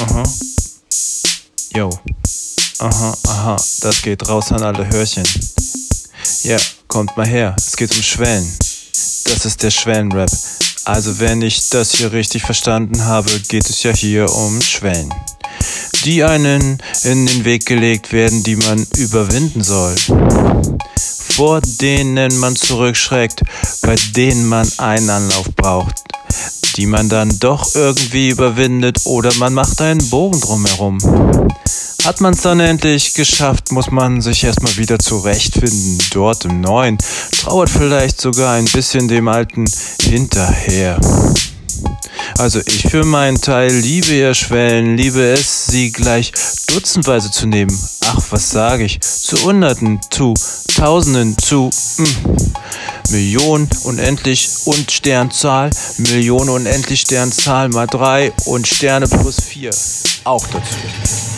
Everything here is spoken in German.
Aha. Yo. Aha, aha. Das geht raus an alle Hörchen. Ja, kommt mal her. Es geht um Schwellen. Das ist der Schwellenrap. Also wenn ich das hier richtig verstanden habe, geht es ja hier um Schwellen. Die einen in den Weg gelegt werden, die man überwinden soll. Vor denen man zurückschreckt, bei denen man einen Anlauf braucht die man dann doch irgendwie überwindet oder man macht einen Bogen drumherum. Hat man es dann endlich geschafft, muss man sich erstmal wieder zurechtfinden, dort im Neuen, trauert vielleicht sogar ein bisschen dem Alten hinterher. Also ich für meinen Teil liebe ihr Schwellen, liebe es, sie gleich dutzendweise zu nehmen. Ach, was sage ich? Zu Hunderten, zu Tausenden, zu mh. Millionen unendlich und Sternzahl, Millionen unendlich Sternzahl mal drei und Sterne plus vier auch dazu.